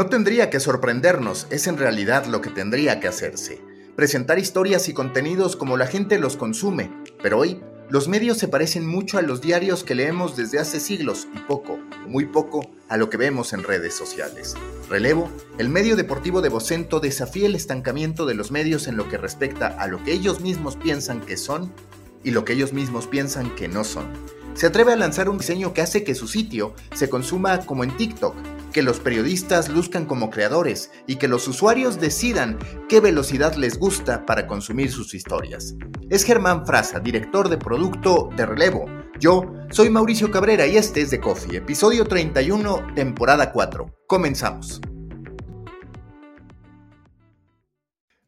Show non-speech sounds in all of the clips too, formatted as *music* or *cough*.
No tendría que sorprendernos, es en realidad lo que tendría que hacerse. Presentar historias y contenidos como la gente los consume, pero hoy los medios se parecen mucho a los diarios que leemos desde hace siglos y poco, muy poco, a lo que vemos en redes sociales. Relevo, el medio deportivo de Vocento desafía el estancamiento de los medios en lo que respecta a lo que ellos mismos piensan que son y lo que ellos mismos piensan que no son. Se atreve a lanzar un diseño que hace que su sitio se consuma como en TikTok, que los periodistas luzcan como creadores y que los usuarios decidan qué velocidad les gusta para consumir sus historias. Es Germán Frasa, director de producto de Relevo. Yo soy Mauricio Cabrera y este es The Coffee, episodio 31, temporada 4. Comenzamos.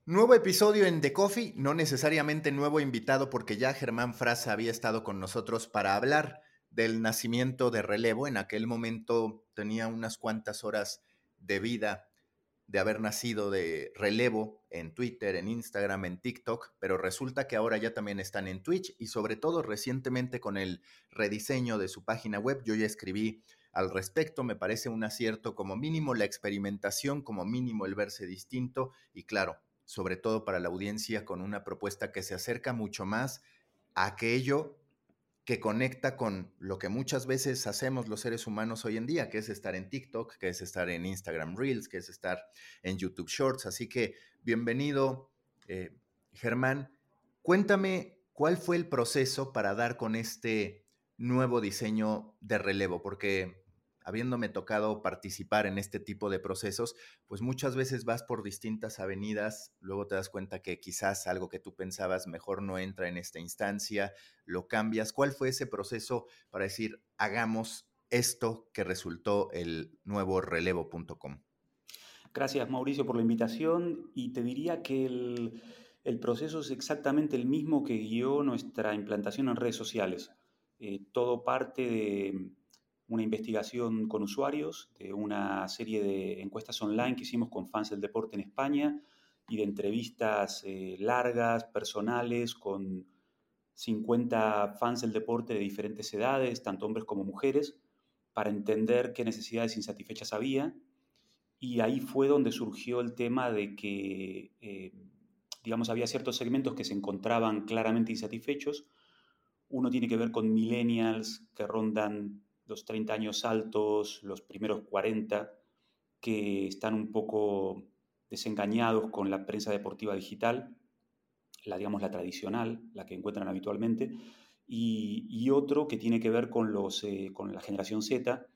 Nuevo episodio en The Coffee, no necesariamente nuevo invitado porque ya Germán Frasa había estado con nosotros para hablar del nacimiento de relevo. En aquel momento tenía unas cuantas horas de vida de haber nacido de relevo en Twitter, en Instagram, en TikTok, pero resulta que ahora ya también están en Twitch y sobre todo recientemente con el rediseño de su página web, yo ya escribí al respecto, me parece un acierto como mínimo la experimentación, como mínimo el verse distinto y claro, sobre todo para la audiencia con una propuesta que se acerca mucho más a aquello que conecta con lo que muchas veces hacemos los seres humanos hoy en día, que es estar en TikTok, que es estar en Instagram Reels, que es estar en YouTube Shorts. Así que bienvenido, eh, Germán. Cuéntame cuál fue el proceso para dar con este nuevo diseño de relevo, porque habiéndome tocado participar en este tipo de procesos, pues muchas veces vas por distintas avenidas, luego te das cuenta que quizás algo que tú pensabas mejor no entra en esta instancia, lo cambias. ¿Cuál fue ese proceso para decir, hagamos esto que resultó el nuevo relevo.com? Gracias Mauricio por la invitación y te diría que el, proceso es exactamente el mismo que guió nuestra implantación en redes sociales. Eh, todo parte de una investigación con usuarios, de una serie de encuestas online que hicimos con fans del deporte en España y de entrevistas eh, largas, personales, con 50 fans del deporte de diferentes edades, tanto hombres como mujeres, para entender qué necesidades insatisfechas había. Y ahí fue donde surgió el tema de que, eh, digamos, había ciertos segmentos que se encontraban claramente insatisfechos. Uno tiene que ver con millennials que rondan los 30 años altos, los primeros 40, que están un poco desengañados con la prensa deportiva digital, la digamos la tradicional, la que encuentran habitualmente, y, otro que tiene que ver con, los, eh, con la generación Z,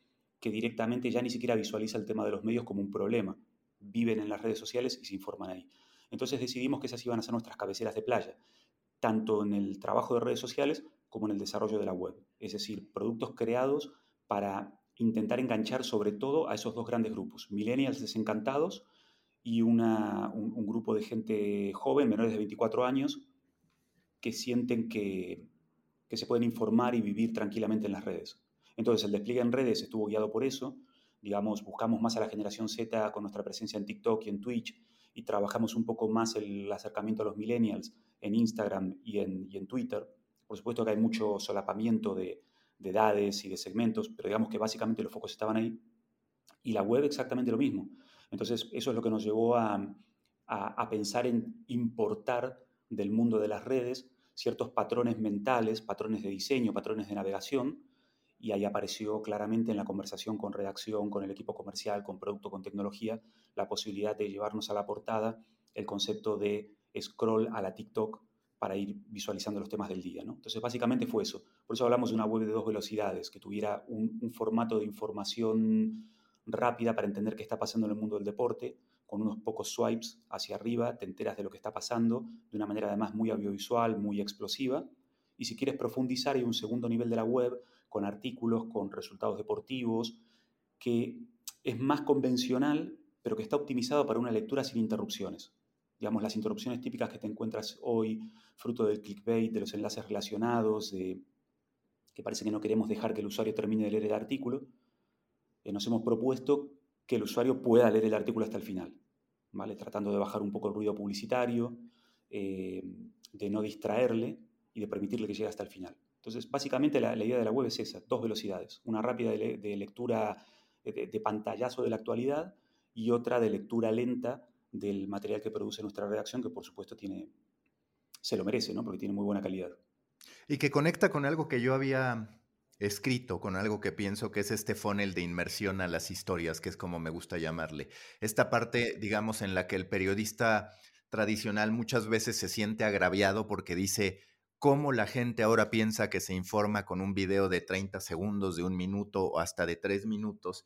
que directamente ya ni siquiera visualiza el tema de los medios como un problema. Viven en las redes sociales y se informan ahí. Entonces decidimos que esas iban a ser nuestras cabeceras de playa, tanto en el trabajo de redes sociales como en el desarrollo de la web. Es decir, productos creados para intentar enganchar sobre todo a esos dos grandes grupos, millennials desencantados y un, grupo de gente joven, menores de 24 años, que sienten que, que se pueden informar y vivir tranquilamente en las redes. Entonces el despliegue en redes estuvo guiado por eso, digamos, buscamos más a la generación Z con nuestra presencia en TikTok y en Twitch y trabajamos un poco más el acercamiento a los millennials en Instagram y en, y en Twitter. Por supuesto que hay mucho solapamiento de, de edades y de segmentos, pero digamos que básicamente los focos estaban ahí. Y la web exactamente lo mismo. Entonces, eso es lo que nos llevó a, a, pensar en importar del mundo de las redes ciertos patrones mentales, patrones de diseño, patrones de navegación, y ahí apareció claramente en la conversación con redacción, con el equipo comercial, con producto, con tecnología, la posibilidad de llevarnos a la portada el concepto de scroll a la TikTok para ir visualizando los temas del día. ¿no? Entonces, básicamente fue eso. Por eso hablamos de una web de dos velocidades, que tuviera un, formato de información rápida para entender qué está pasando en el mundo del deporte, con unos pocos swipes hacia arriba, te enteras de lo que está pasando, de una manera además muy audiovisual, muy explosiva. Y si quieres profundizar, hay un segundo nivel de la web, con artículos, con resultados deportivos, que es más convencional, pero que está optimizado para una lectura sin interrupciones. Digamos, las interrupciones típicas que te encuentras hoy, fruto del clickbait, de los enlaces relacionados, de que parece que no queremos dejar que el usuario termine de leer el artículo, eh, nos hemos propuesto que el usuario pueda leer el artículo hasta el final, ¿vale? tratando de bajar un poco el ruido publicitario, eh, de no distraerle y de permitirle que llegue hasta el final. Entonces, básicamente la, idea de la web es esa, dos velocidades, una rápida de, lectura de, pantallazo de la actualidad y otra de lectura lenta del material que produce nuestra redacción, que por supuesto tiene, se lo merece, ¿no? porque tiene muy buena calidad. Y que conecta con algo que yo había escrito, con algo que pienso que es este funnel de inmersión a las historias, que es como me gusta llamarle. Esta parte, digamos, en la que el periodista tradicional muchas veces se siente agraviado porque dice, cómo la gente ahora piensa que se informa con un video de 30 segundos, de un minuto o hasta de tres minutos.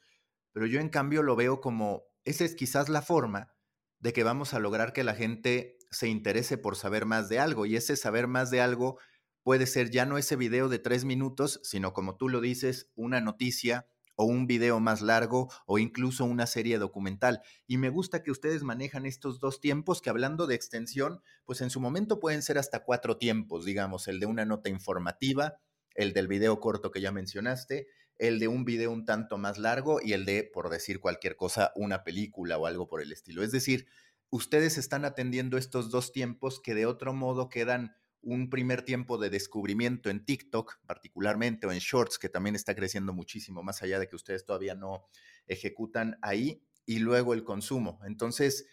Pero yo en cambio lo veo como, esa es quizás la forma de que vamos a lograr que la gente se interese por saber más de algo y ese saber más de algo puede ser ya no ese video de tres minutos, sino como tú lo dices, una noticia o un video más largo o incluso una serie documental. Y me gusta que ustedes manejan estos dos tiempos que hablando de extensión, pues en su momento pueden ser hasta cuatro tiempos, digamos, el de una nota informativa, el del video corto que ya mencionaste, el de un video un tanto más largo y el de, por decir cualquier cosa, una película o algo por el estilo. Es decir, ustedes están atendiendo estos dos tiempos que de otro modo quedan un primer tiempo de descubrimiento en TikTok, particularmente, o en Shorts, que también está creciendo muchísimo, más allá de que ustedes todavía no ejecutan ahí, y luego el consumo. Entonces,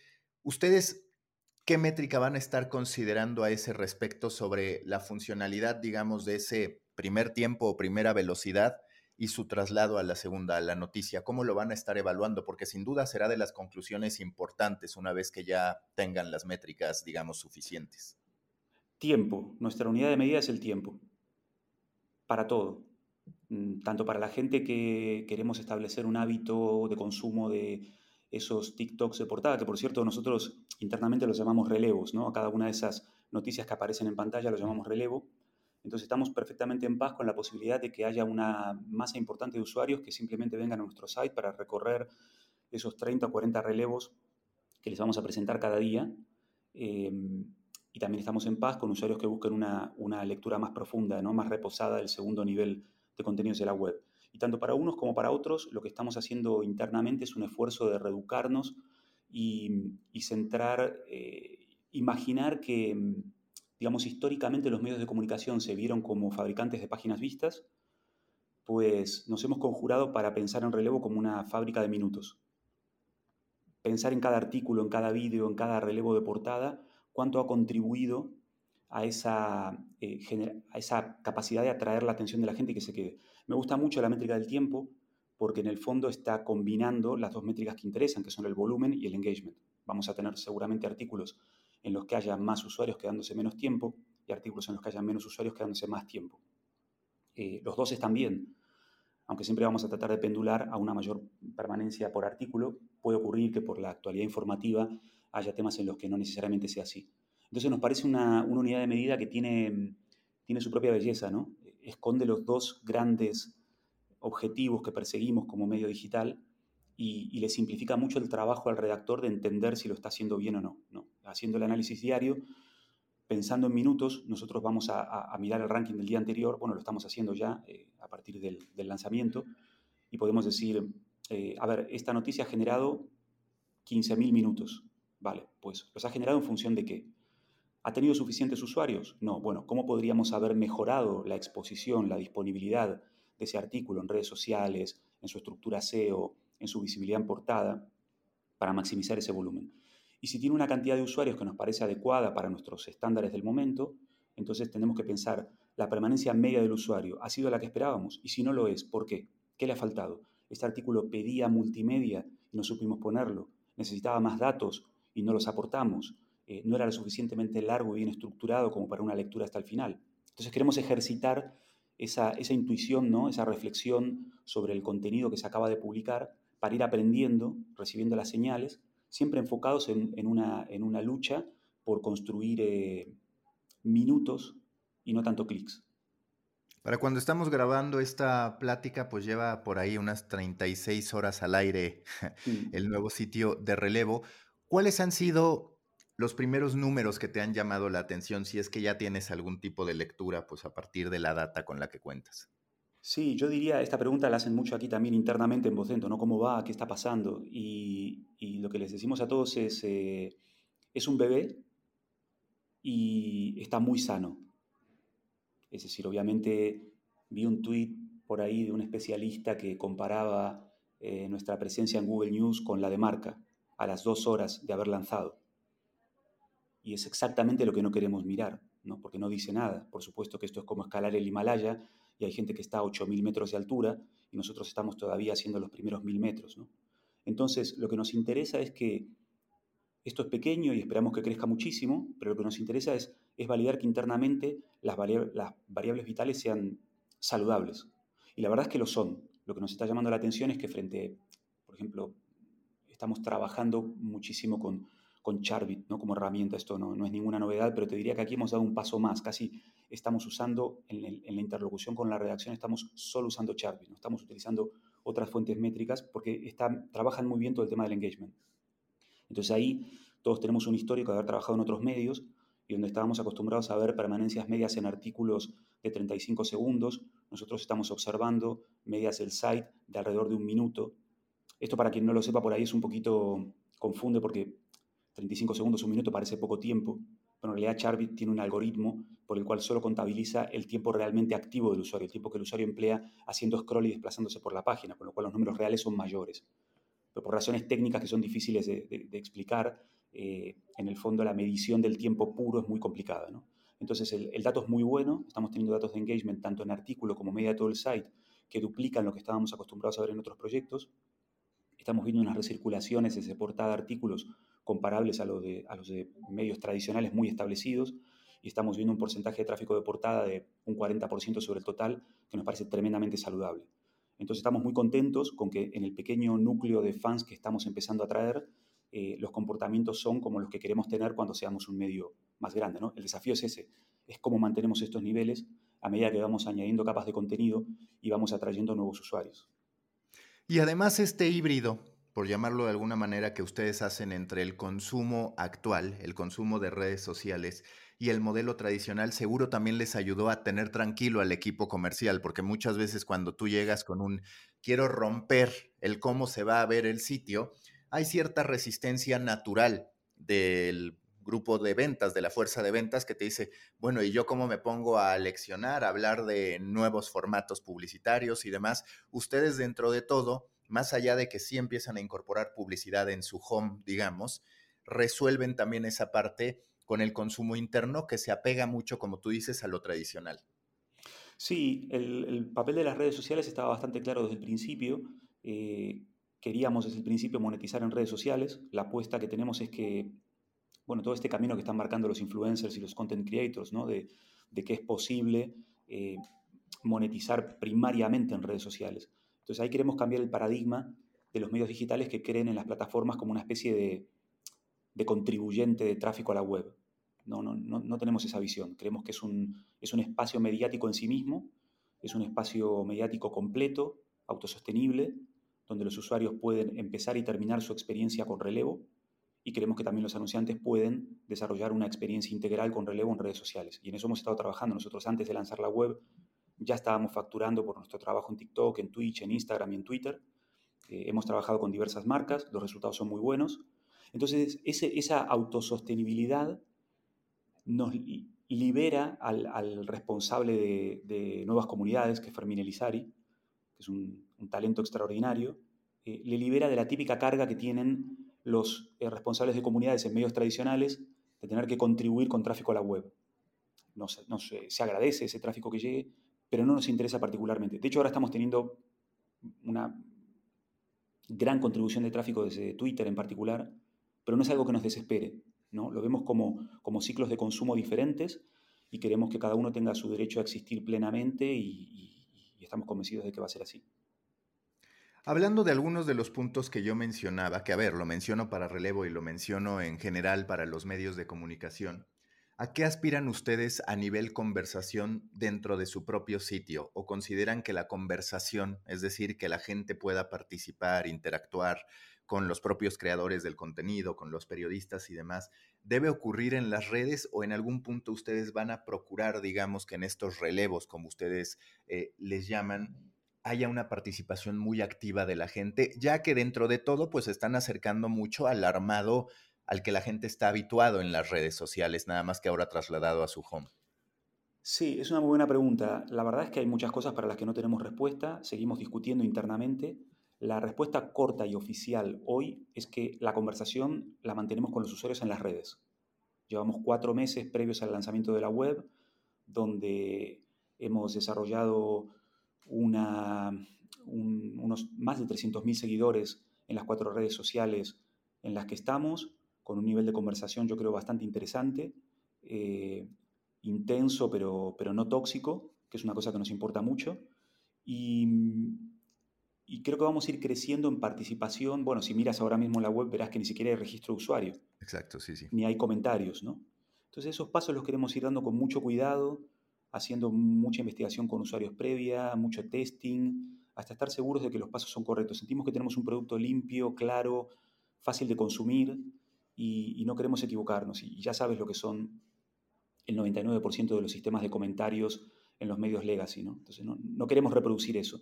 ustedes, ¿qué métrica van a estar considerando a ese respecto sobre la funcionalidad, digamos, de ese primer tiempo o primera velocidad y su traslado a la segunda, a la noticia? ¿Cómo lo van a estar evaluando? Porque sin duda será de las conclusiones importantes una vez que ya tengan las métricas, digamos, suficientes. Tiempo. Nuestra unidad de medida es el tiempo. Para todo. Mm, tanto para la gente que queremos establecer un hábito de consumo de esos TikToks de portada, que por cierto nosotros internamente los llamamos relevos, ¿no? A cada una de esas noticias que aparecen en pantalla los llamamos relevo. Entonces estamos perfectamente en paz con la posibilidad de que haya una masa importante de usuarios que simplemente vengan a nuestro site para recorrer esos 30 o 40 relevos que les vamos a presentar cada día. Em, y también estamos en paz con usuarios que busquen una, lectura más profunda, ¿no? más reposada del segundo nivel de contenidos de la web. Y tanto para unos como para otros, lo que estamos haciendo internamente es un esfuerzo de reeducarnos y, centrar, eh, imaginar que, digamos, históricamente los medios de comunicación se vieron como fabricantes de páginas vistas, pues nos hemos conjurado para pensar en relevo como una fábrica de minutos. Pensar en cada artículo, en cada vídeo, en cada relevo de portada, cuánto ha contribuido a esa, eh, a esa capacidad de atraer la atención de la gente y que se quede. Me gusta mucho la métrica del tiempo porque en el fondo está combinando las dos métricas que interesan, que son el volumen y el engagement. Vamos a tener seguramente artículos en los que haya más usuarios quedándose menos tiempo y artículos en los que haya menos usuarios quedándose más tiempo. Eh, los dos están bien, aunque siempre vamos a tratar de pendular a una mayor permanencia por artículo. Puede ocurrir que por la actualidad informativa haya temas en los que no necesariamente sea así. Entonces nos parece una, unidad de medida que tiene, tiene su propia belleza, ¿no? Esconde los dos grandes objetivos que perseguimos como medio digital y, le simplifica mucho el trabajo al redactor de entender si lo está haciendo bien o no. ¿no? Haciendo el análisis diario, pensando en minutos, nosotros vamos a, mirar el ranking del día anterior, bueno, lo estamos haciendo ya eh, a partir del, lanzamiento, y podemos decir, eh, a ver, esta noticia ha generado 15.000 minutos. Vale, pues los ha generado en función de qué. ¿Ha tenido suficientes usuarios? No. Bueno, ¿cómo podríamos haber mejorado la exposición, la disponibilidad de ese artículo en redes sociales, en su estructura SEO, en su visibilidad en portada, para maximizar ese volumen? Y si tiene una cantidad de usuarios que nos parece adecuada para nuestros estándares del momento, entonces tenemos que pensar, ¿la permanencia media del usuario ha sido la que esperábamos? Y si no lo es, ¿por qué? ¿Qué le ha faltado? Este artículo pedía multimedia y no supimos ponerlo. Necesitaba más datos y no los aportamos, eh, no era lo suficientemente largo y bien estructurado como para una lectura hasta el final. Entonces queremos ejercitar esa, intuición, ¿no? esa reflexión sobre el contenido que se acaba de publicar para ir aprendiendo, recibiendo las señales, siempre enfocados en, una, en una, lucha por construir eh, minutos y no tanto clics. Para cuando estamos grabando esta plática, pues lleva por ahí unas 36 horas al aire *laughs* el nuevo sitio de relevo. ¿Cuáles han sido los primeros números que te han llamado la atención, si es que ya tienes algún tipo de lectura, pues a partir de la data con la que cuentas? Sí, yo diría, esta pregunta la hacen mucho aquí también internamente en Vocento, ¿no? ¿Cómo va? ¿Qué está pasando? Y, lo que les decimos a todos es, eh, es un bebé y está muy sano. Es decir, obviamente vi un tweet por ahí de un especialista que comparaba eh, nuestra presencia en Google News con la de marca a las dos horas de haber lanzado y es exactamente lo que no queremos mirar, ¿no? porque no dice nada. Por supuesto que esto es como escalar el Himalaya y hay gente que está a 8.000 metros de altura y nosotros estamos todavía haciendo los primeros 1.000 metros. ¿no? Entonces, lo que nos interesa es que esto es pequeño y esperamos que crezca muchísimo, pero lo que nos interesa es, es validar que internamente las, las variables vitales sean saludables. Y la verdad es que lo son. Lo que nos está llamando la atención es que frente, por ejemplo, estamos trabajando muchísimo con con Charbit ¿no? como herramienta. Esto no, no, es ninguna novedad, pero te diría que aquí hemos dado un paso más. Casi estamos usando, en, la interlocución con la redacción, estamos solo usando Charbit, no estamos utilizando otras fuentes métricas porque están, trabajan muy bien todo el tema del engagement. Entonces ahí todos tenemos un histórico de haber trabajado en otros medios y donde estábamos acostumbrados a ver permanencias medias en artículos de 35 segundos, nosotros estamos observando medias del site de alrededor de un minuto. Esto para quien no lo sepa por ahí es un poquito confunde porque 35 segundos, un minuto parece poco tiempo, pero en realidad Charbit tiene un algoritmo por el cual solo contabiliza el tiempo realmente activo del usuario, el tiempo que el usuario emplea haciendo scroll y desplazándose por la página, con lo cual los números reales son mayores. Pero por razones técnicas que son difíciles de, explicar, eh, en el fondo la medición del tiempo puro es muy complicada. Entonces el, dato es muy bueno, estamos teniendo datos de engagement tanto en artículo como media de todo el site que duplican lo que estábamos acostumbrados a ver en otros proyectos. Estamos viendo unas recirculaciones desde portada de artículos comparables a, los de, medios tradicionales muy establecidos y estamos viendo un porcentaje de tráfico de portada de un 40% sobre el total, que nos parece tremendamente saludable. Entonces estamos muy contentos con que en el pequeño núcleo de fans que estamos empezando a traer, eh, los comportamientos son como los que queremos tener cuando seamos un medio más grande. ¿no? El desafío es ese, es cómo mantenemos estos niveles a medida que vamos añadiendo capas de contenido y vamos atrayendo nuevos usuarios. Y además este híbrido por llamarlo de alguna manera, que ustedes hacen entre el consumo actual, el consumo de redes sociales y el modelo tradicional, seguro también les ayudó a tener tranquilo al equipo comercial, porque muchas veces cuando tú llegas con un quiero romper el cómo se va a ver el sitio, hay cierta resistencia natural del grupo de ventas, de la fuerza de ventas, que te dice, bueno, ¿y yo cómo me pongo a leccionar, a hablar de nuevos formatos publicitarios y demás? Ustedes dentro de todo más allá de que sí empiezan a incorporar publicidad en su home, digamos, resuelven también esa parte con el consumo interno que se apega mucho, como tú dices, a lo tradicional. Sí, el, papel de las redes sociales estaba bastante claro desde el principio. Eh, queríamos desde el principio monetizar en redes sociales. La apuesta que tenemos es que, bueno, todo este camino que están marcando los influencers y los content creators, ¿no? De, que es posible eh, monetizar primariamente en redes sociales. Entonces ahí queremos cambiar el paradigma de los medios digitales que creen en las plataformas como una especie de, contribuyente de tráfico a la web. No, no, no, tenemos esa visión. Creemos que es un, es un espacio mediático en sí mismo, es un espacio mediático completo, autosostenible, donde los usuarios pueden empezar y terminar su experiencia con relevo y creemos que también los anunciantes pueden desarrollar una experiencia integral con relevo en redes sociales. Y en eso hemos estado trabajando. Nosotros antes de lanzar la web ya estábamos facturando por nuestro trabajo en TikTok, en Twitch, en Instagram y en Twitter. Eh, hemos trabajado con diversas marcas, los resultados son muy buenos. Entonces, esa autosostenibilidad nos libera al, responsable de, nuevas comunidades, que es Fermín Elizari, que es un, talento extraordinario, eh, le libera de la típica carga que tienen los eh, responsables de comunidades en medios tradicionales de tener que contribuir con tráfico a la web. No se agradece ese tráfico que llegue, pero no nos interesa particularmente. De hecho, ahora estamos teniendo una gran contribución de tráfico desde Twitter en particular, pero no es algo que nos desespere. ¿no? Lo vemos como, como ciclos de consumo diferentes y queremos que cada uno tenga su derecho a existir plenamente y, y estamos convencidos de que va a ser así. Hablando de algunos de los puntos que yo mencionaba, que a ver, lo menciono para relevo y lo menciono en general para los medios de comunicación, ¿A qué aspiran ustedes a nivel conversación dentro de su propio sitio? ¿O consideran que la conversación, es decir, que la gente pueda participar, interactuar con los propios creadores del contenido, con los periodistas y demás, debe ocurrir en las redes o en algún punto ustedes van a procurar, digamos, que en estos relevos, como ustedes eh, les llaman, haya una participación muy activa de la gente, ya que dentro de todo, pues están acercando mucho al armado al que la gente está habituado en las redes sociales, nada más que ahora trasladado a su home? Sí, es una muy buena pregunta. La verdad es que hay muchas cosas para las que no tenemos respuesta, seguimos discutiendo internamente. La respuesta corta y oficial hoy es que la conversación la mantenemos con los usuarios en las redes. Llevamos cuatro meses previos al lanzamiento de la web, donde hemos desarrollado unos más de 300.000 seguidores en las cuatro redes sociales en las que estamos con un nivel de conversación yo creo bastante interesante, eh, intenso pero, pero no tóxico, que es una cosa que nos importa mucho. Y, creo que vamos a ir creciendo en participación. Bueno, si miras ahora mismo la web verás que ni siquiera hay registro de usuario. Exacto, sí, sí. Ni hay comentarios, ¿no? Entonces esos pasos los queremos ir dando con mucho cuidado, haciendo mucha investigación con usuarios previa, mucho testing, hasta estar seguros de que los pasos son correctos. Sentimos que tenemos un producto limpio, claro, fácil de consumir y, no queremos equivocarnos. Y ya sabes lo que son el 99% de los sistemas de comentarios en los medios legacy, ¿no? Entonces no, queremos reproducir eso.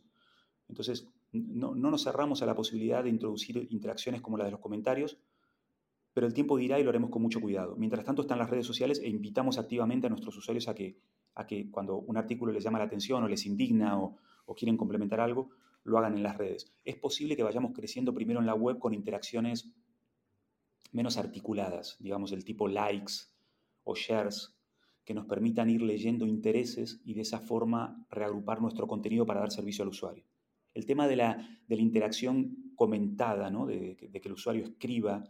Entonces no, nos cerramos a la posibilidad de introducir interacciones como la de los comentarios, pero el tiempo dirá y lo haremos con mucho cuidado. Mientras tanto están las redes sociales e invitamos activamente a nuestros usuarios a que, a que cuando un artículo les llama la atención o les indigna o, o quieren complementar algo, lo hagan en las redes. Es posible que vayamos creciendo primero en la web con interacciones menos articuladas, digamos, del tipo likes o shares, que nos permitan ir leyendo intereses y de esa forma reagrupar nuestro contenido para dar servicio al usuario. El tema de la, de la interacción comentada, ¿no? de, que el usuario escriba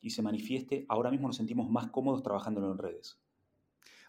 y se manifieste, ahora mismo nos sentimos más cómodos trabajándolo en redes.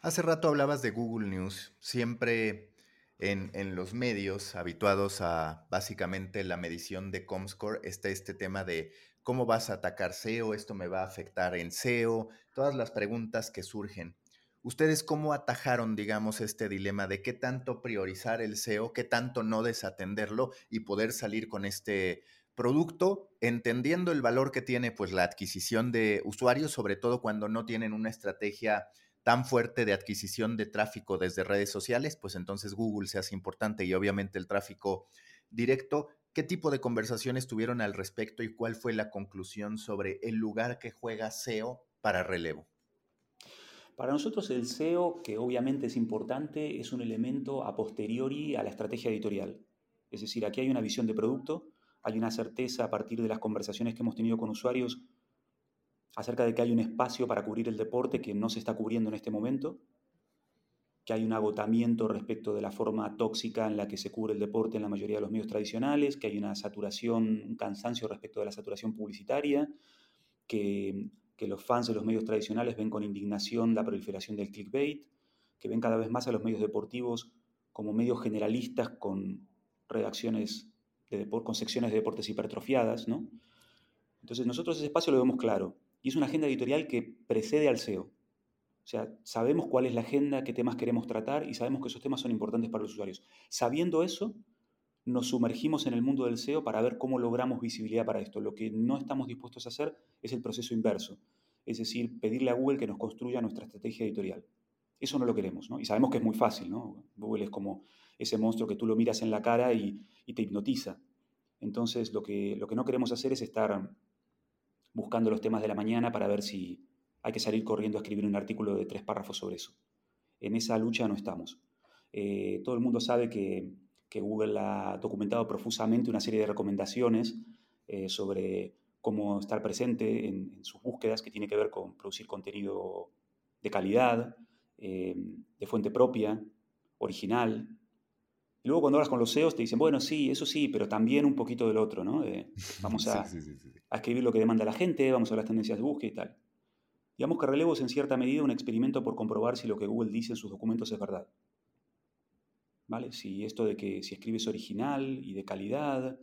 Hace rato hablabas de Google News. Siempre en, en, los medios habituados a básicamente la medición de Comscore está este tema de ¿Cómo vas a atacar SEO? ¿Esto me va a afectar en SEO? Todas las preguntas que surgen. ¿Ustedes cómo atajaron, digamos, este dilema de qué tanto priorizar el SEO, qué tanto no desatenderlo y poder salir con este producto, entendiendo el valor que tiene pues la adquisición de usuarios, sobre todo cuando no tienen una estrategia tan fuerte de adquisición de tráfico desde redes sociales, pues entonces Google se hace importante y obviamente el tráfico directo, ¿Qué tipo de conversaciones tuvieron al respecto y cuál fue la conclusión sobre el lugar que juega SEO para relevo? Para nosotros el SEO, que obviamente es importante, es un elemento a posteriori a la estrategia editorial. Es decir, aquí hay una visión de producto, hay una certeza a partir de las conversaciones que hemos tenido con usuarios acerca de que hay un espacio para cubrir el deporte que no se está cubriendo en este momento, que hay un agotamiento respecto de la forma tóxica en la que se cubre el deporte en la mayoría de los medios tradicionales, que hay una saturación, un cansancio respecto de la saturación publicitaria, que, los fans de los medios tradicionales ven con indignación la proliferación del clickbait, que ven cada vez más a los medios deportivos como medios generalistas con redacciones de con secciones de deportes hipertrofiadas, ¿no? Entonces nosotros ese espacio lo vemos claro y es una agenda editorial que precede al SEO. O sea, sabemos cuál es la agenda, qué temas queremos tratar y sabemos que esos temas son importantes para los usuarios. Sabiendo eso, nos sumergimos en el mundo del SEO para ver cómo logramos visibilidad para esto. Lo que no estamos dispuestos a hacer es el proceso inverso, es decir, pedirle a Google que nos construya nuestra estrategia editorial. Eso no lo queremos, ¿no? Y sabemos que es muy fácil, ¿no? Google es como ese monstruo que tú lo miras en la cara y, te hipnotiza. Entonces, lo que, lo que no queremos hacer es estar buscando los temas de la mañana para ver si, hay que salir corriendo a escribir un artículo de tres párrafos sobre eso. En esa lucha no estamos. Eh, todo el mundo sabe que, Google ha documentado profusamente una serie de recomendaciones eh, sobre cómo estar presente en, sus búsquedas, que tiene que ver con producir contenido de calidad, eh, de fuente propia, original. Y luego cuando hablas con los SEOs te dicen, bueno, sí, eso sí, pero también un poquito del otro, ¿no? *laughs* vamos a, a, escribir lo que demanda la gente, vamos a ver las tendencias de búsqueda y tal. Digamos que Relevo es en cierta medida un experimento por comprobar si lo que Google dice en sus documentos es verdad. ¿Vale? Si esto de que si escribes original y de calidad,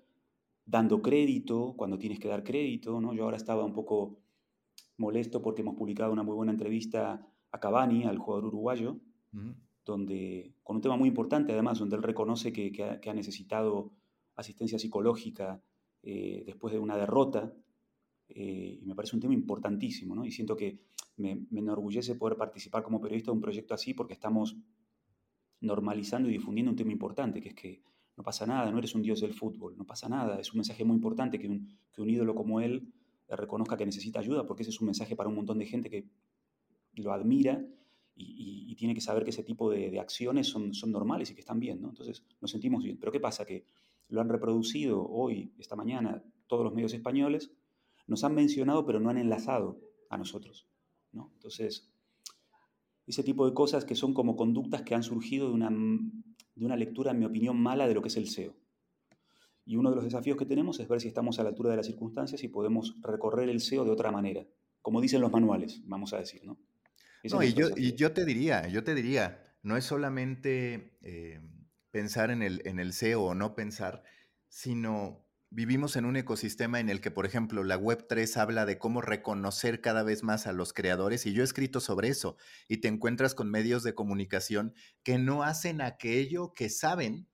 dando crédito cuando tienes que dar crédito, ¿no? Yo ahora estaba un poco molesto porque hemos publicado una muy buena entrevista a Cavani, al jugador uruguayo, donde, con un tema muy importante además, donde él reconoce que, ha, necesitado asistencia psicológica eh, después de una derrota, eh, y me parece un tema importantísimo, ¿no? Y siento que me, me, enorgullece poder participar como periodista de un proyecto así porque estamos normalizando y difundiendo un tema importante, que es que no pasa nada, no eres un dios del fútbol, no pasa nada, es un mensaje muy importante que un, que un ídolo como él reconozca que necesita ayuda, porque ese es un mensaje para un montón de gente que lo admira y, tiene que saber que ese tipo de, acciones son, son, normales y que están bien, ¿no? Entonces nos sentimos bien. Pero ¿qué pasa? Que lo han reproducido hoy, esta mañana, todos los medios españoles, nos han mencionado pero no han enlazado a nosotros, ¿no? Entonces, ese tipo de cosas que son como conductas que han surgido de una, de una lectura, en mi opinión, mala de lo que es el SEO. Y uno de los desafíos que tenemos es ver si estamos a la altura de las circunstancias y podemos recorrer el SEO de otra manera, como dicen los manuales, vamos a decir, ¿no? no, y yo, y yo, te diría, yo te diría, no es solamente eh, pensar en el, en el SEO o no pensar, sino vivimos en un ecosistema en el que, por ejemplo, la Web3 habla de cómo reconocer cada vez más a los creadores y yo he escrito sobre eso y te encuentras con medios de comunicación que no hacen aquello que saben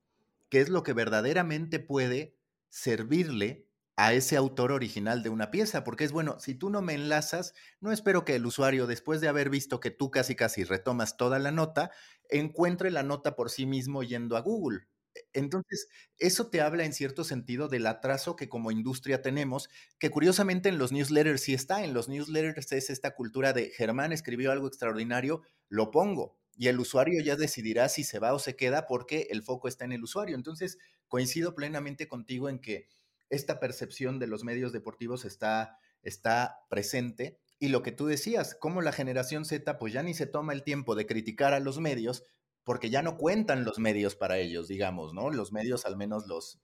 qué es lo que verdaderamente puede servirle a ese autor original de una pieza, porque es bueno, si tú no me enlazas, no espero que el usuario, después de haber visto que tú casi casi retomas toda la nota, encuentre la nota por sí mismo yendo a Google. Entonces, eso te habla en cierto sentido del atraso que como industria tenemos, que curiosamente en los newsletters sí está, en los newsletters es esta cultura de Germán escribió algo extraordinario, lo pongo, y el usuario ya decidirá si se va o se queda porque el foco está en el usuario. Entonces, coincido plenamente contigo en que esta percepción de los medios deportivos está, está presente. Y lo que tú decías, como la generación Z pues ya ni se toma el tiempo de criticar a los medios porque ya no cuentan los medios para ellos, digamos, ¿no? Los medios, al menos los,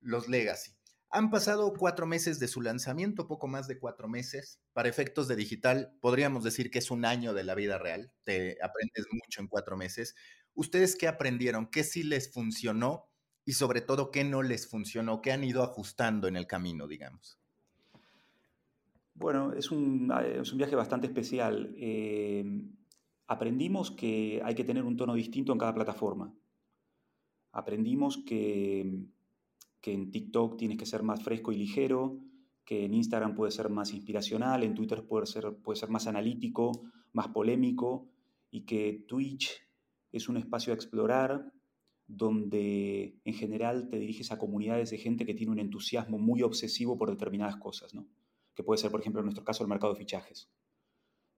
los legacy. Han pasado cuatro meses de su lanzamiento, poco más de cuatro meses. Para efectos de digital, podríamos decir que es un año de la vida real. Te aprendes mucho en cuatro meses. ¿Ustedes qué aprendieron? ¿Qué sí les funcionó? Y sobre todo, ¿qué no les funcionó? ¿Qué han ido ajustando en el camino, digamos? Bueno, es un, ah, es un viaje bastante especial. Eh, aprendimos que hay que tener un tono distinto en cada plataforma. Aprendimos que que en TikTok tienes que ser más fresco y ligero, que en Instagram puede ser más inspiracional, en Twitter puede ser, puede ser más analítico, más polémico, y que Twitch es un espacio a explorar donde en general te diriges a comunidades de gente que tiene un entusiasmo muy obsesivo por determinadas cosas, que puede ser, por ejemplo, en nuestro caso, el mercado de fichajes,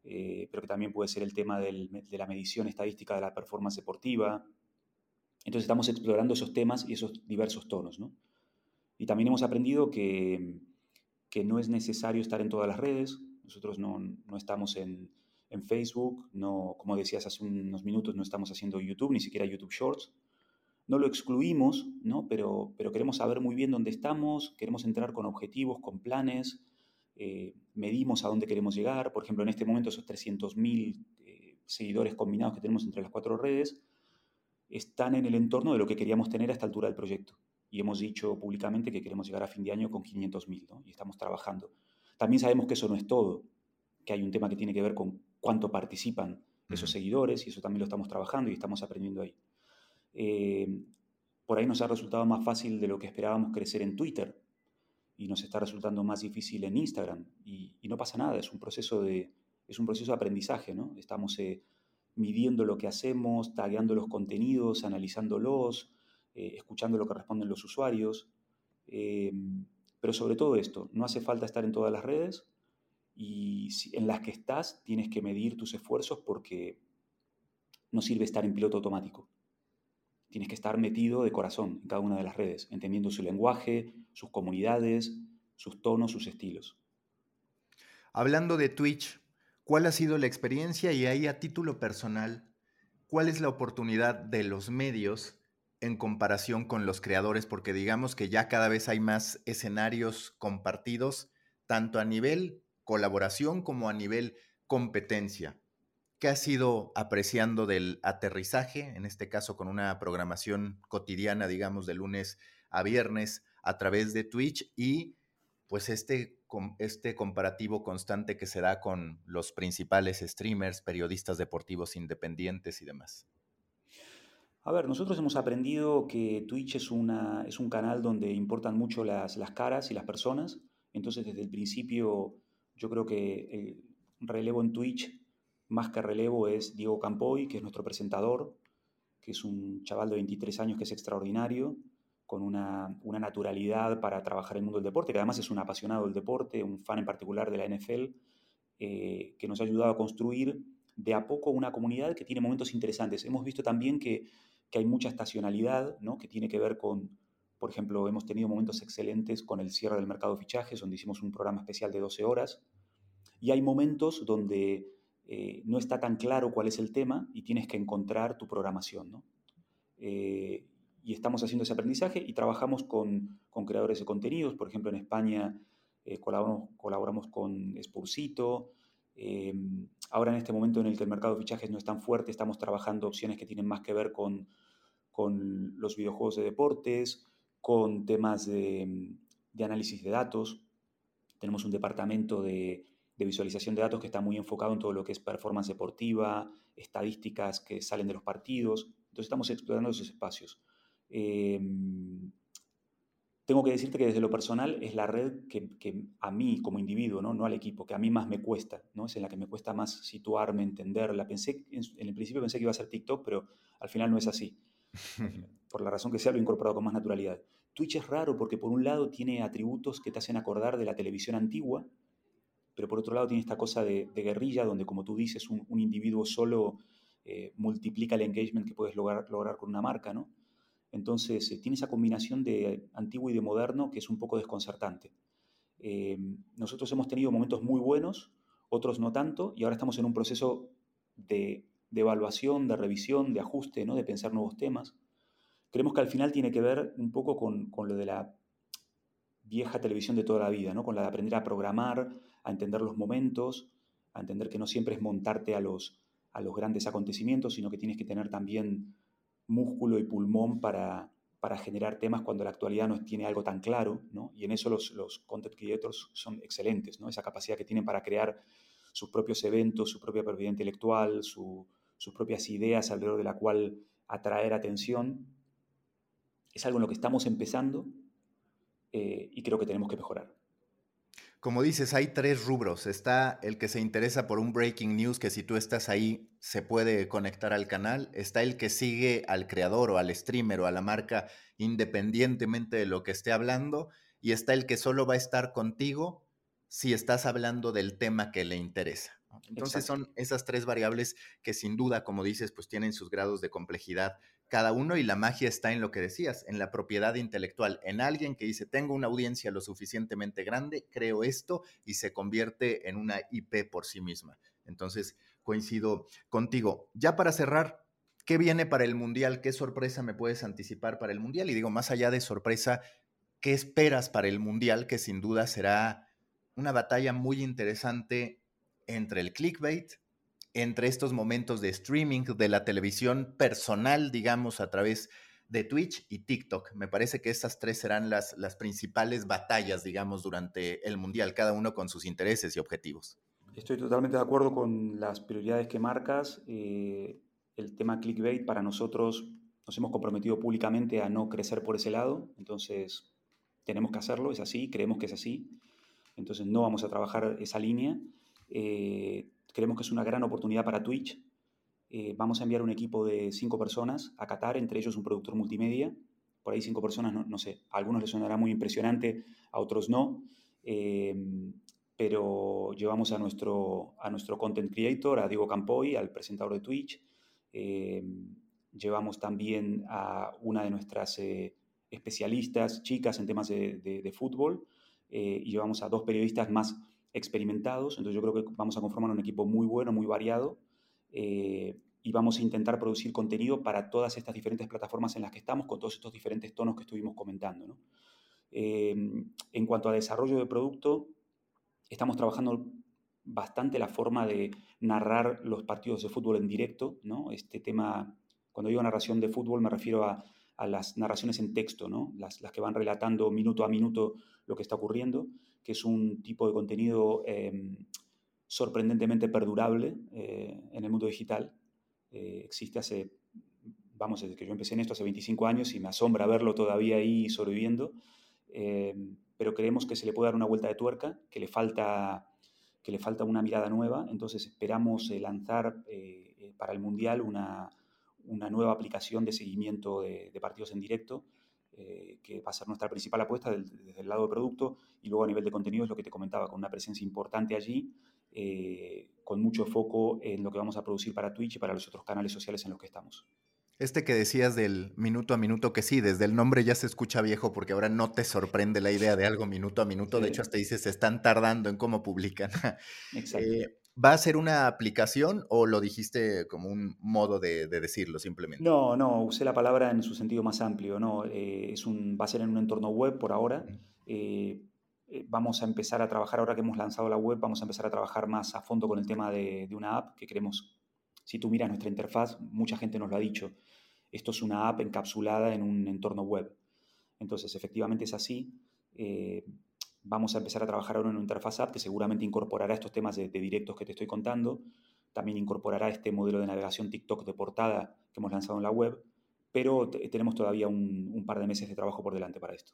eh, pero que también puede ser el tema de la medición estadística de la performance deportiva. Entonces estamos explorando esos temas y esos diversos tonos. ¿no? Y también hemos aprendido que, que no es necesario estar en todas las redes. Nosotros no, no estamos en, en, Facebook, no, como decías hace unos minutos, no estamos haciendo YouTube, ni siquiera YouTube Shorts. No lo excluimos, ¿no? Pero, pero queremos saber muy bien dónde estamos, queremos entrar con objetivos, con planes, eh, medimos a dónde queremos llegar. Por ejemplo, en este momento esos 300.000 eh, seguidores combinados que tenemos entre las cuatro redes están en el entorno de lo que queríamos tener a esta altura del proyecto y hemos dicho públicamente que queremos llegar a fin de año con 500.000 ¿no? y estamos trabajando. También sabemos que eso no es todo, que hay un tema que tiene que ver con cuánto participan esos seguidores y eso también lo estamos trabajando y estamos aprendiendo ahí. Eh, por ahí nos ha resultado más fácil de lo que esperábamos crecer en Twitter y nos está resultando más difícil en Instagram y, no pasa nada, es un proceso de, es un proceso de aprendizaje, ¿no? Estamos eh, midiendo lo que hacemos, tagueando los contenidos, analizándolos, eh, escuchando lo que responden los usuarios. Eh, pero sobre todo esto, no hace falta estar en todas las redes y en las que estás tienes que medir tus esfuerzos porque no sirve estar en piloto automático. Tienes que estar metido de corazón en cada una de las redes, entendiendo su lenguaje, sus comunidades, sus tonos, sus estilos. Hablando de Twitch, ¿cuál ha sido la experiencia y ahí a título personal, cuál es la oportunidad de los medios en comparación con los creadores, porque digamos que ya cada vez hay más escenarios compartidos, tanto a nivel colaboración como a nivel competencia. ¿Qué has ido apreciando del aterrizaje, en este caso con una programación cotidiana, digamos, de lunes a viernes a través de Twitch y pues este este comparativo constante que se da con los principales streamers, periodistas deportivos independientes y demás? A ver, nosotros hemos aprendido que Twitch es, una, es un canal donde importan mucho las, las caras y las personas. Entonces, desde el principio, yo creo que el relevo en Twitch, más que relevo, es Diego Campoy, que es nuestro presentador, que es un chaval de 23 años que es extraordinario, con una, naturalidad para trabajar el mundo del deporte, que además es un apasionado del deporte, un fan en particular de la NFL, eh, que nos ha ayudado a construir de a poco una comunidad que tiene momentos interesantes. Hemos visto también que, hay mucha estacionalidad, ¿no? que tiene que ver con, por ejemplo, hemos tenido momentos excelentes con el cierre del mercado de fichajes, donde hicimos un programa especial de 12 horas, y hay momentos donde eh, no está tan claro cuál es el tema y tienes que encontrar tu programación. ¿no? Eh, y estamos haciendo ese aprendizaje y trabajamos con, con creadores de contenidos. Por ejemplo, en España eh, colaboramos, colaboramos, con Spursito. Em, ahora en este momento en el que el mercado de fichajes no es tan fuerte, estamos trabajando opciones que tienen más que ver con, con los videojuegos de deportes, con temas de, de, análisis de datos. Tenemos un departamento de, de visualización de datos que está muy enfocado en todo lo que es performance deportiva, estadísticas que salen de los partidos. Entonces estamos explorando esos espacios. Em, tengo que decirte que desde lo personal es la red que, a mí como individuo, ¿no? no al equipo, que a mí más me cuesta, ¿no? es en la que me cuesta más situarme, entenderla. Pensé, en, el principio pensé que iba a ser TikTok, pero al final no es así. *laughs* por la razón que sea, lo he incorporado con más naturalidad. Twitch es raro porque por un lado tiene atributos que te hacen acordar de la televisión antigua, pero por otro lado tiene esta cosa de, guerrilla donde, como tú dices, un, individuo solo eh, multiplica el engagement que puedes lograr, lograr con una marca, ¿no? Entonces, eh, tiene esa combinación de antiguo y de moderno que es un poco desconcertante. Eh, nosotros hemos tenido momentos muy buenos, otros no tanto, y ahora estamos en un proceso de, evaluación, de revisión, de ajuste, ¿no? de pensar nuevos temas. Creemos que al final tiene que ver un poco con, lo de la vieja televisión de toda la vida, ¿no? con la de aprender a programar, a entender los momentos, a entender que no siempre es montarte a los, a los grandes acontecimientos, sino que tienes que tener también músculo y pulmón para, para generar temas cuando la actualidad no tiene algo tan claro, ¿no? Y en eso los, los content creators son excelentes, ¿no? Esa capacidad que tienen para crear sus propios eventos, su propia propiedad intelectual, sus propias ideas alrededor de la cual atraer atención, es algo en lo que estamos empezando eh, y creo que tenemos que mejorar como dices, hay tres rubros. Está el que se interesa por un breaking news, que si tú estás ahí se puede conectar al canal. Está el que sigue al creador o al streamer o a la marca independientemente de lo que esté hablando. Y está el que solo va a estar contigo si estás hablando del tema que le interesa. Entonces son esas tres variables que sin duda, como dices, pues tienen sus grados de complejidad cada uno y la magia está en lo que decías, en la propiedad intelectual, en alguien que dice, tengo una audiencia lo suficientemente grande, creo esto y se convierte en una IP por sí misma. Entonces, coincido contigo. Ya para cerrar, ¿qué viene para el Mundial? ¿Qué sorpresa me puedes anticipar para el Mundial? Y digo, más allá de sorpresa, ¿qué esperas para el Mundial? Que sin duda será una batalla muy interesante entre el clickbait, entre estos momentos de streaming de la televisión personal, digamos, a través de Twitch y TikTok. Me parece que esas tres serán las, las principales batallas, digamos, durante el Mundial, cada uno con sus intereses y objetivos. Estoy totalmente de acuerdo con las prioridades que marcas. Eh, el tema clickbait para nosotros nos hemos comprometido públicamente a no crecer por ese lado, entonces tenemos que hacerlo, es así, creemos que es así, entonces no vamos a trabajar esa línea. Eh, Creemos que es una gran oportunidad para Twitch. Eh, vamos a enviar un equipo de cinco personas a Qatar, entre ellos un productor multimedia. Por ahí cinco personas, no, sé, a algunos les sonará muy impresionante, a otros no. Em, pero llevamos a nuestro, a nuestro content creator, a Diego Campoy, al presentador de Twitch. Em, llevamos también a una de nuestras eh, especialistas, chicas en temas de, fútbol, eh, y llevamos a dos periodistas más experimentados, entonces yo creo que vamos a conformar un equipo muy bueno, muy variado, eh, y vamos a intentar producir contenido para todas estas diferentes plataformas en las que estamos, con todos estos diferentes tonos que estuvimos comentando. Eh, en cuanto a desarrollo de producto, estamos trabajando bastante la forma de narrar los partidos de fútbol en directo, ¿no? Este tema, cuando digo narración de fútbol me refiero a, a las narraciones en texto, ¿no? las, las, que van relatando minuto a minuto lo que está ocurriendo, que es un tipo de contenido em, sorprendentemente perdurable eh, en el mundo digital. Eh, existe hace, vamos, desde que yo empecé en esto hace 25 años y me asombra verlo todavía ahí sobreviviendo, em, pero creemos que se le puede dar una vuelta de tuerca, que le falta, que le falta una mirada nueva, entonces esperamos eh, lanzar para el Mundial una una nueva aplicación de seguimiento de, partidos en directo, eh, que va a ser nuestra principal apuesta desde el lado de producto y luego a nivel de contenido es lo que te comentaba, con una presencia importante allí, eh, con mucho foco en lo que vamos a producir para Twitch y para los otros canales sociales en los que estamos. Este que decías del minuto a minuto, que sí, desde el nombre ya se escucha viejo porque ahora no te sorprende la idea de algo minuto a minuto. De hecho, hasta dices, se están tardando en cómo publican. Exacto. *laughs* Eh, ¿Va a ser una aplicación o lo dijiste como un modo de, decirlo simplemente? No, no, usé la palabra en su sentido más amplio. No, eh, es un, va a ser en un entorno web por ahora. Eh, eh, vamos a empezar a trabajar, ahora que hemos lanzado la web, vamos a empezar a trabajar más a fondo con el tema de, una app que queremos. Si tú miras nuestra interfaz, mucha gente nos lo ha dicho. Esto es una app encapsulada en un entorno web. Entonces, efectivamente es así. Vamos a empezar a trabajar ahora en una interfaz app que seguramente incorporará estos temas de, directos que te estoy contando. También incorporará este modelo de navegación TikTok de portada que hemos lanzado en la web. Pero tenemos todavía un, par de meses de trabajo por delante para esto.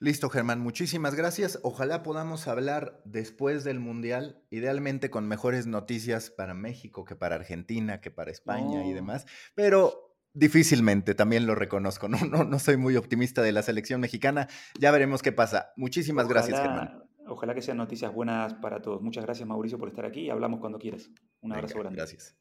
Listo, Germán, muchísimas gracias. Ojalá podamos hablar después del Mundial, idealmente con mejores noticias para México que para Argentina, que para España y demás. Pero Difícilmente, también lo reconozco. No, no, no soy muy optimista de la selección mexicana. Ya veremos qué pasa. Muchísimas gracias, Germán. Ojalá que sean noticias buenas para todos. Muchas gracias, Mauricio, por estar aquí. Hablamos cuando quieras. Un abrazo grande. Gracias.